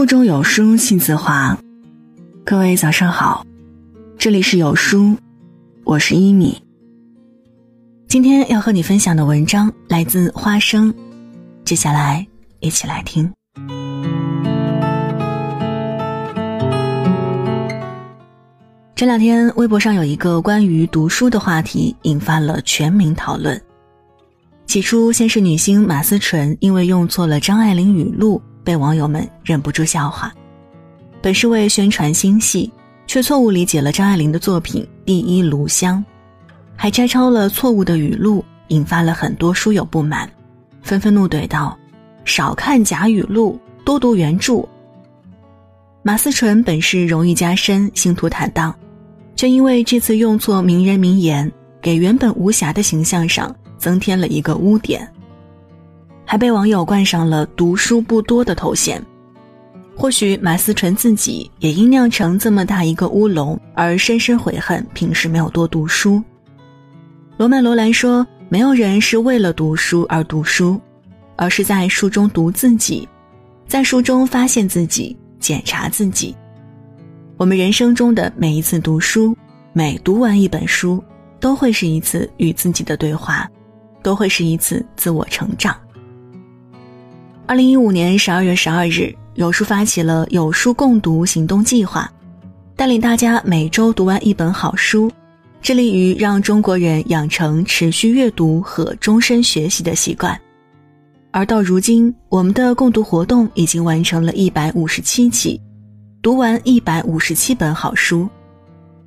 腹中有书气自华。各位早上好，这里是有书，我是一米。今天要和你分享的文章来自花生，接下来一起来听。这两天，微博上有一个关于读书的话题，引发了全民讨论。起初，先是女星马思纯因为用错了张爱玲语录，被网友们忍不住笑话。本是为宣传新戏，却错误理解了张爱玲的作品《第一炉香》，还摘抄了错误的语录，引发了很多书友不满，纷纷怒怼道：“少看假语录，多读原著。”马思纯本是荣誉加身，星途坦荡。却因为这次用错名人名言，给原本无瑕的形象上增添了一个污点，还被网友冠上了“读书不多”的头衔。或许马思纯自己也因酿成这么大一个乌龙而深深悔恨，平时没有多读书。罗曼·罗兰说：“没有人是为了读书而读书，而是在书中读自己，在书中发现自己，检查自己。”我们人生中的每一次读书，每读完一本书，都会是一次与自己的对话，都会是一次自我成长。二零一五年十二月十二日，有书发起了“有书共读”行动计划，带领大家每周读完一本好书，致力于让中国人养成持续阅读和终身学习的习惯。而到如今，我们的共读活动已经完成了一百五十七期。读完一百五十七本好书，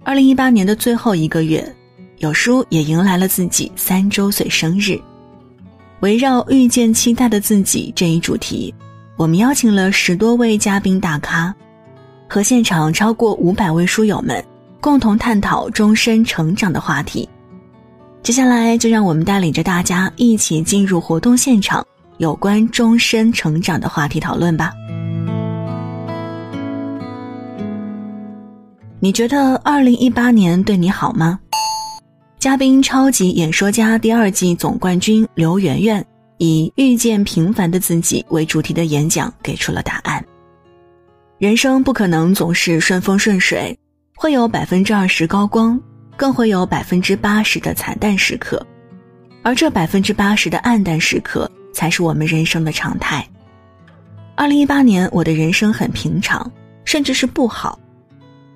二零一八年的最后一个月，有书也迎来了自己三周岁生日。围绕遇见期待的自己这一主题，我们邀请了十多位嘉宾大咖，和现场超过五百位书友们共同探讨终身成长的话题。接下来，就让我们带领着大家一起进入活动现场，有关终身成长的话题讨论吧。你觉得二零一八年对你好吗？嘉宾超级演说家第二季总冠军刘媛媛以“遇见平凡的自己”为主题的演讲给出了答案。人生不可能总是顺风顺水，会有百分之二十高光，更会有百分之八十的惨淡时刻，而这百分之八十的暗淡时刻才是我们人生的常态。二零一八年，我的人生很平常，甚至是不好。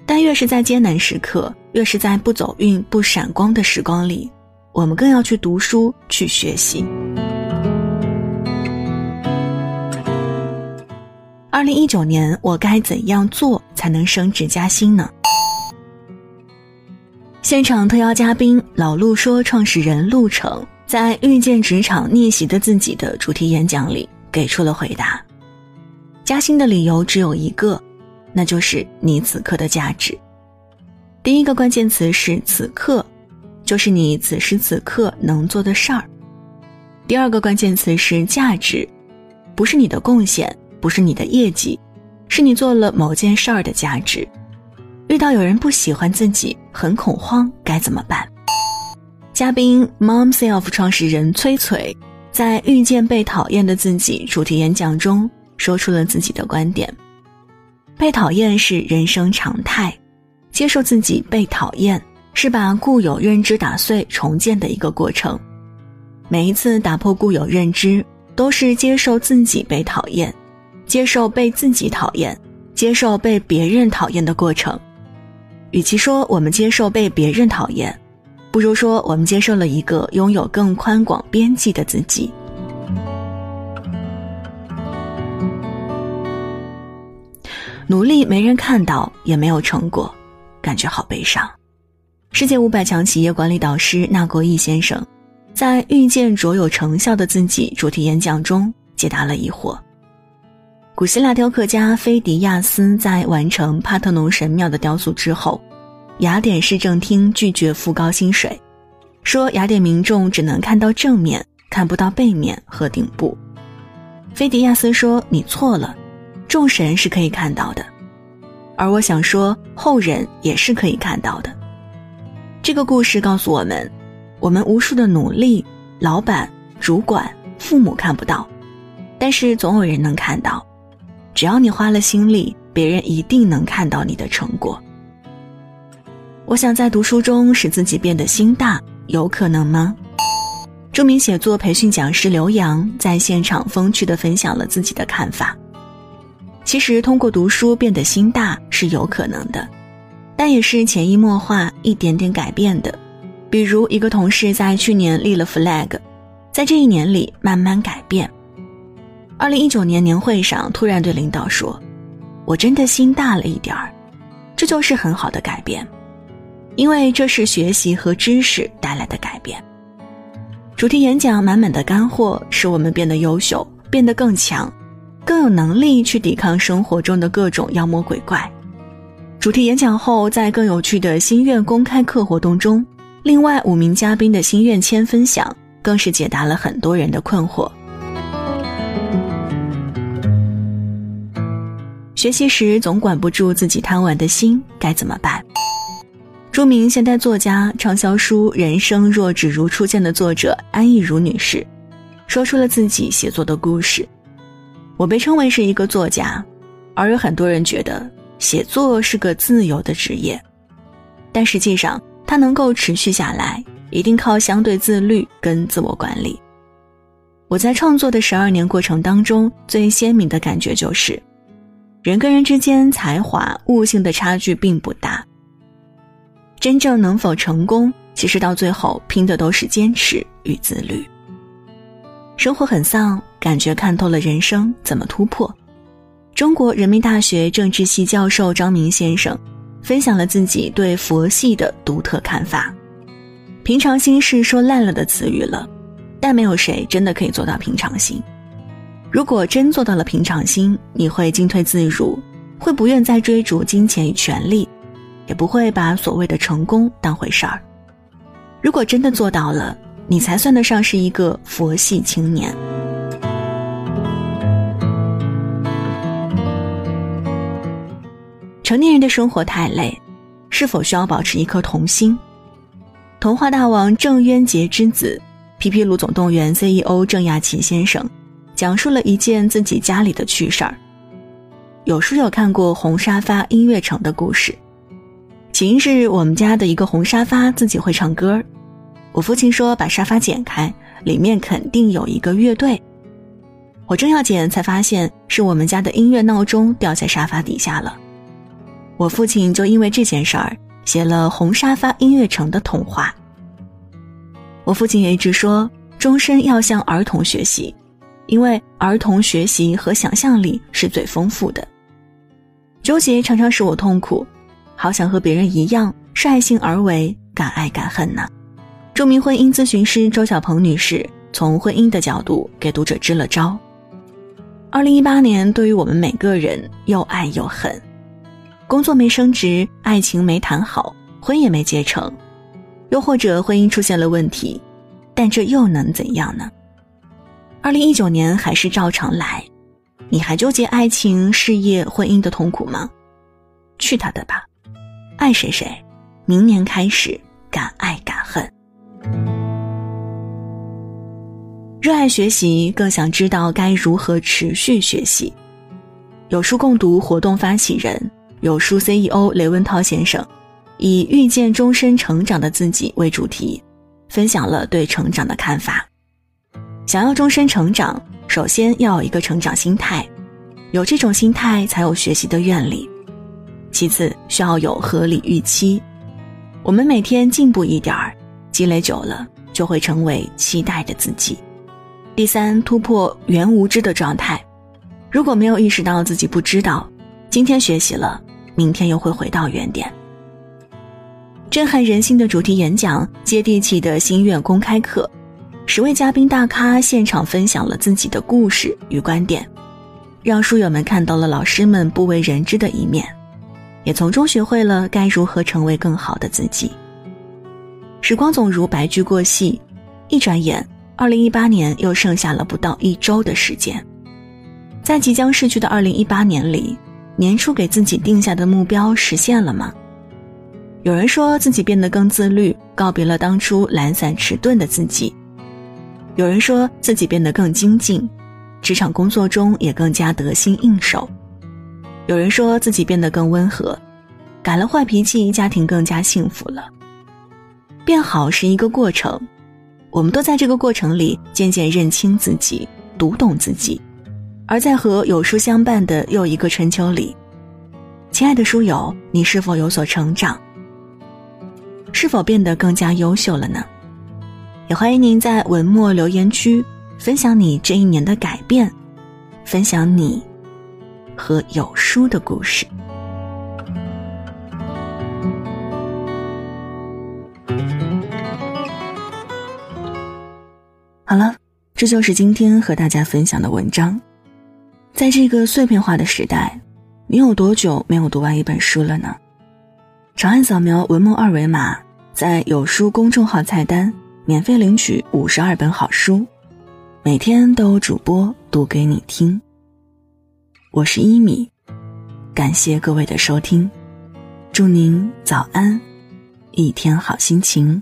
但越是在艰难时刻，越是在不走运、不闪光的时光里，我们更要去读书、去学习。二零一九年，我该怎样做才能升职加薪呢？现场特邀嘉宾老陆说，创始人陆程在遇见职场逆袭的自己的主题演讲里给出了回答：加薪的理由只有一个。那就是你此刻的价值。第一个关键词是“此刻”，就是你此时此刻能做的事儿。第二个关键词是“价值”，不是你的贡献，不是你的业绩，是你做了某件事儿的价值。遇到有人不喜欢自己，很恐慌，该怎么办？嘉宾 Momself 创始人崔崔在遇见被讨厌的自己主题演讲中说出了自己的观点。被讨厌是人生常态，接受自己被讨厌是把固有认知打碎重建的一个过程。每一次打破固有认知，都是接受自己被讨厌，接受被自己讨厌，接受被别人讨厌的过程。与其说我们接受被别人讨厌，不如说我们接受了一个拥有更宽广边际的自己。努力没人看到，也没有成果，感觉好悲伤。世界五百强企业管理导师纳国义先生，在遇见卓有成效的自己主题演讲中解答了疑惑。古希腊雕刻家菲迪亚斯在完成帕特农神庙的雕塑之后，雅典市政厅拒绝付高薪水，说雅典民众只能看到正面，看不到背面和顶部。菲迪亚斯说：“你错了。”众神是可以看到的，而我想说，后人也是可以看到的。这个故事告诉我们，我们无数的努力，老板、主管、父母看不到，但是总有人能看到。只要你花了心力，别人一定能看到你的成果。我想在读书中使自己变得心大，有可能吗？著名写作培训讲师刘洋在现场风趣地分享了自己的看法。其实，通过读书变得心大是有可能的，但也是潜移默化、一点点改变的。比如，一个同事在去年立了 flag，在这一年里慢慢改变。二零一九年年会上，突然对领导说：“我真的心大了一点儿。”这就是很好的改变。因为这是学习和知识带来的改变。主题演讲满满的干货，使我们变得优秀，变得更强，有能力去抵抗生活中的各种妖魔鬼怪。主题演讲后，在更有趣的心愿公开课活动中，另外五名嘉宾的心愿签分享，更是解答了很多人的困惑。学习时总管不住自己贪玩的心，该怎么办？著名现代作家、畅销书《人生若只如初见》的作者安忆如女士，说出了自己写作的故事。我被称为是一个作家，而有很多人觉得写作是个自由的职业，但实际上它能够持续下来，一定靠相对自律跟自我管理。我在创作的十二年过程当中，最鲜明的感觉就是，人跟人之间才华、悟性的差距并不大。真正能否成功，其实到最后拼的都是坚持与自律。生活很丧，感觉看透了人生怎么突破。中国人民大学政治系教授张明先生分享了自己对佛系的独特看法。平常心是说烂了的词语了，但没有谁真的可以做到平常心。如果真做到了平常心，你会进退自如，会不愿再追逐金钱与权力。也不会把所谓的成功当回事儿。如果真的做到了，你才算得上是一个佛系青年。成年人的生活太累，是否需要保持一颗童心？童话大王郑渊洁之子、皮皮鲁总动员 CEO 郑亚奇先生，讲述了一件自己家里的趣事儿。有书有看过红沙发音乐城的故事。起因是我们家的一个红沙发自己会唱歌，我父亲说把沙发剪开，里面肯定有一个乐队。我正要剪，才发现是我们家的音乐闹钟掉在沙发底下了。我父亲就因为这件事儿写了《红沙发音乐城》的童话。我父亲也一直说，终身要向儿童学习，因为儿童学习和想象力是最丰富的。纠结常常使我痛苦。好想和别人一样率性而为，敢爱敢恨呢。著名婚姻咨询师周小鹏女士从婚姻的角度给读者支了招。二零一八年对于我们每个人又爱又恨，工作没升职，爱情没谈好，婚也没结成，又或者婚姻出现了问题，但这又能怎样呢？二零一九年还是照常来，你还纠结爱情、事业、婚姻的痛苦吗？去他的吧！爱谁谁，明年开始敢爱敢恨。热爱学习，更想知道该如何持续学习。有书共读活动发起人、有书 CEO 雷文涛先生，以遇见终身成长的自己为主题，分享了对成长的看法。想要终身成长，首先要有一个成长心态，有这种心态，才有学习的愿力。其次，需要有合理预期。我们每天进步一点儿，积累久了，就会成为期待的自己。第三，突破原无知的状态。如果没有意识到自己不知道，今天学习了，明天又会回到原点。震撼人心的主题演讲，接地气的心愿公开课，十位嘉宾大咖现场分享了自己的故事与观点，让书友们看到了老师们不为人知的一面。也从中学会了该如何成为更好的自己。时光总如白驹过隙，一转眼，二零一八年又剩下了不到一周的时间。在即将逝去的二零一八年里，年初给自己定下的目标实现了吗？有人说自己变得更自律，告别了当初懒散迟钝的自己；有人说自己变得更精进，职场工作中也更加得心应手，有人说自己变得更温和，改了坏脾气，家庭更加幸福了。变好是一个过程，我们都在这个过程里渐渐认清自己，读懂自己。而在和有书相伴的又一个春秋里，亲爱的书友，你是否有所成长？是否变得更加优秀了呢？也欢迎您在文末留言区分享你这一年的改变，分享你和有书的故事。好了，这就是今天和大家分享的文章。在这个碎片化的时代，你有多久没有读完一本书了呢？长按扫描文末二维码，在有书公众号菜单。免费领取五十二本好书，每天都有主播读给你听。我是一米，感谢各位的收听，祝您早安，一天好心情。